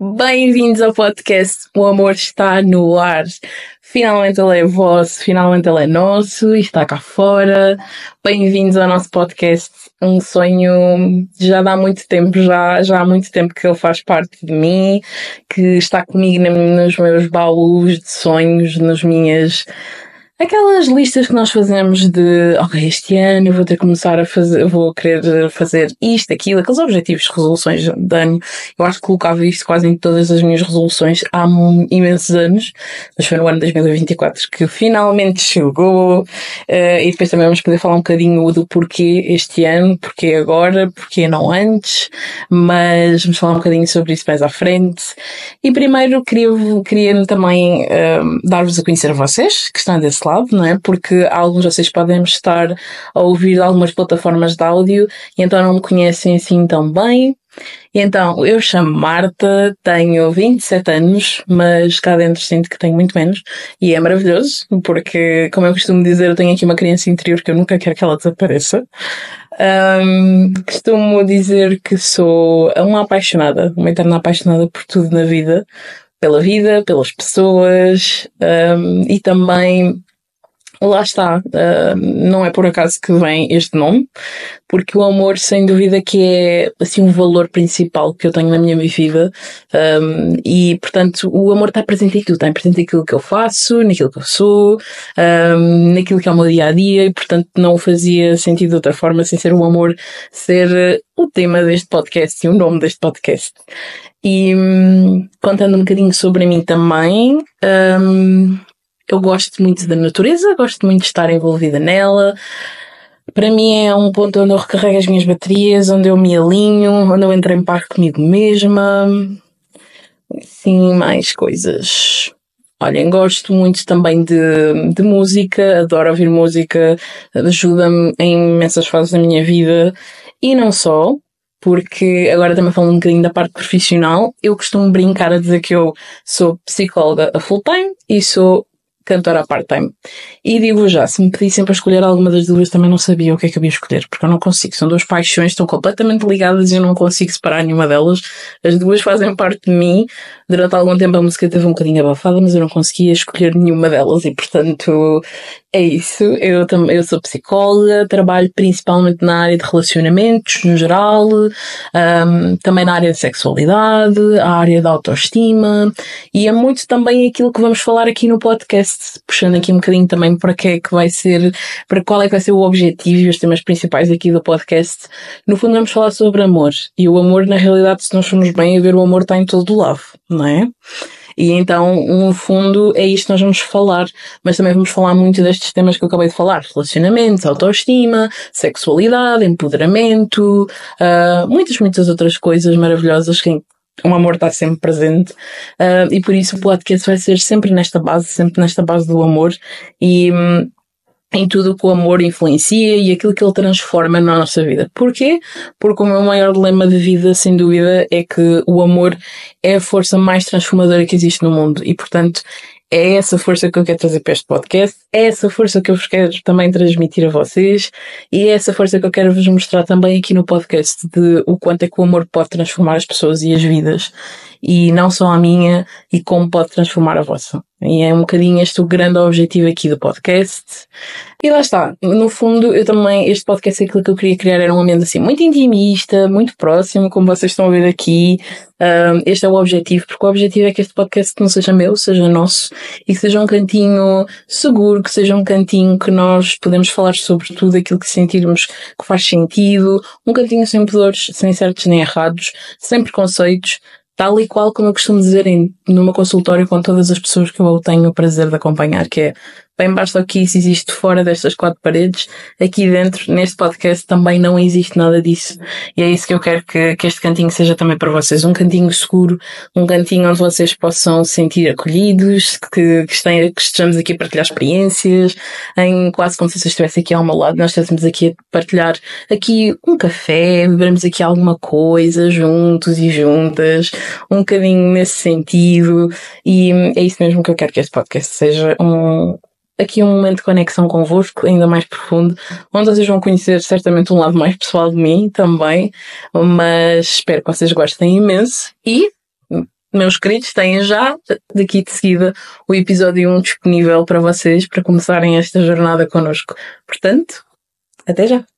Bem-vindos ao podcast O Amor Está no Ar. Finalmente ele é vosso, finalmente ele é nosso e está cá fora. Bem-vindos ao nosso podcast. Um sonho já dá muito tempo, já, já há muito tempo que ele faz parte de mim, que está comigo nos meus baús de sonhos, nas minhas Aquelas listas que nós fazemos de, ok, este ano eu vou ter que começar a fazer, vou querer fazer isto, aquilo, aqueles objetivos, resoluções de ano. Eu acho que colocava isto quase em todas as minhas resoluções há imensos anos, mas foi no ano 2024 que finalmente chegou. Uh, e depois também vamos poder falar um bocadinho do porquê este ano, porquê agora, porquê não antes, mas vamos falar um bocadinho sobre isso mais à frente. E primeiro queria, queria também uh, dar-vos a conhecer a vocês, que estão desse lado, não é? Porque alguns de vocês podem estar a ouvir algumas plataformas de áudio e então não me conhecem assim tão bem. Então, eu chamo Marta, tenho 27 anos, mas cá dentro sinto que tenho muito menos. E é maravilhoso, porque, como eu costumo dizer, eu tenho aqui uma criança interior que eu nunca quero que ela desapareça. Um, costumo dizer que sou uma apaixonada, uma eterna apaixonada por tudo na vida. Pela vida, pelas pessoas um, e também Lá está, uh, não é por acaso que vem este nome, porque o amor, sem dúvida, que é assim um valor principal que eu tenho na minha vida, um, e portanto o amor está presente em tudo, está presente naquilo que eu faço, naquilo que eu sou, um, naquilo que é o meu dia a dia, e portanto não fazia sentido de outra forma sem ser o amor ser o tema deste podcast e o nome deste podcast. E um, contando um bocadinho sobre mim também, eu gosto muito da natureza, gosto muito de estar envolvida nela. Para mim é um ponto onde eu recarrego as minhas baterias, onde eu me alinho, onde eu entro em paz comigo mesma. Sim, mais coisas. Olhem, gosto muito também de, de música, adoro ouvir música, ajuda-me em imensas fases da minha vida e não só, porque agora também falando um bocadinho da parte profissional, eu costumo brincar a dizer que eu sou psicóloga a full time e sou cantora part-time. E digo já, se me pedissem para escolher alguma das duas, também não sabia o que é que eu ia escolher, porque eu não consigo. São duas paixões, estão completamente ligadas e eu não consigo separar nenhuma delas. As duas fazem parte de mim. Durante algum tempo a música teve um bocadinho abafada, mas eu não conseguia escolher nenhuma delas e, portanto, é isso. Eu também, eu sou psicóloga, trabalho principalmente na área de relacionamentos, no geral, um, também na área de sexualidade, a área da autoestima, e é muito também aquilo que vamos falar aqui no podcast, puxando aqui um bocadinho também para que é que vai ser, para qual é que vai ser o objetivo e os temas principais aqui do podcast. No fundo vamos falar sobre amor. E o amor, na realidade, se nós formos bem a ver, o amor está em todo o lado, não é? E então, no fundo, é isto que nós vamos falar, mas também vamos falar muito destes temas que eu acabei de falar: relacionamentos, autoestima, sexualidade, empoderamento, uh, muitas, muitas outras coisas maravilhosas que o amor está sempre presente. Uh, e por isso o podcast vai ser sempre nesta base, sempre nesta base do amor. E hum, em tudo o que o amor influencia e aquilo que ele transforma na nossa vida. Porquê? Porque o meu maior dilema de vida, sem dúvida, é que o amor é a força mais transformadora que existe no mundo e, portanto, é essa força que eu quero trazer para este podcast, é essa força que eu vos quero também transmitir a vocês e é essa força que eu quero vos mostrar também aqui no podcast de o quanto é que o amor pode transformar as pessoas e as vidas e não só a minha e como pode transformar a vossa. E é um bocadinho este o grande objetivo aqui do podcast. E lá está. No fundo, eu também, este podcast, aquilo que eu queria criar era um ambiente assim muito intimista, muito próximo, como vocês estão a ver aqui. Um, este é o objetivo, porque o objetivo é que este podcast não seja meu, seja nosso, e que seja um cantinho seguro, que seja um cantinho que nós podemos falar sobre tudo aquilo que sentirmos que faz sentido, um cantinho sem pudores, sem certos nem errados, sem preconceitos, tal e qual como eu costumo dizer em, numa consultório com todas as pessoas que eu tenho o prazer de acompanhar, que é bem basta que isso existe fora destas quatro paredes, aqui dentro, neste podcast, também não existe nada disso. E é isso que eu quero que, que este cantinho seja também para vocês. Um cantinho seguro, um cantinho onde vocês possam sentir acolhidos, que, que, que estejamos aqui a partilhar experiências, em quase como se vocês estivessem aqui ao meu lado, nós estivéssemos aqui a partilhar aqui um café, bebermos aqui alguma coisa juntos e juntas, um bocadinho nesse sentido. E é isso mesmo que eu quero que este podcast seja um, aqui um momento de conexão convosco, ainda mais profundo, onde vocês vão conhecer certamente um lado mais pessoal de mim também, mas espero que vocês gostem imenso e meus queridos, têm já daqui de seguida o episódio 1 disponível para vocês para começarem esta jornada connosco. Portanto, até já!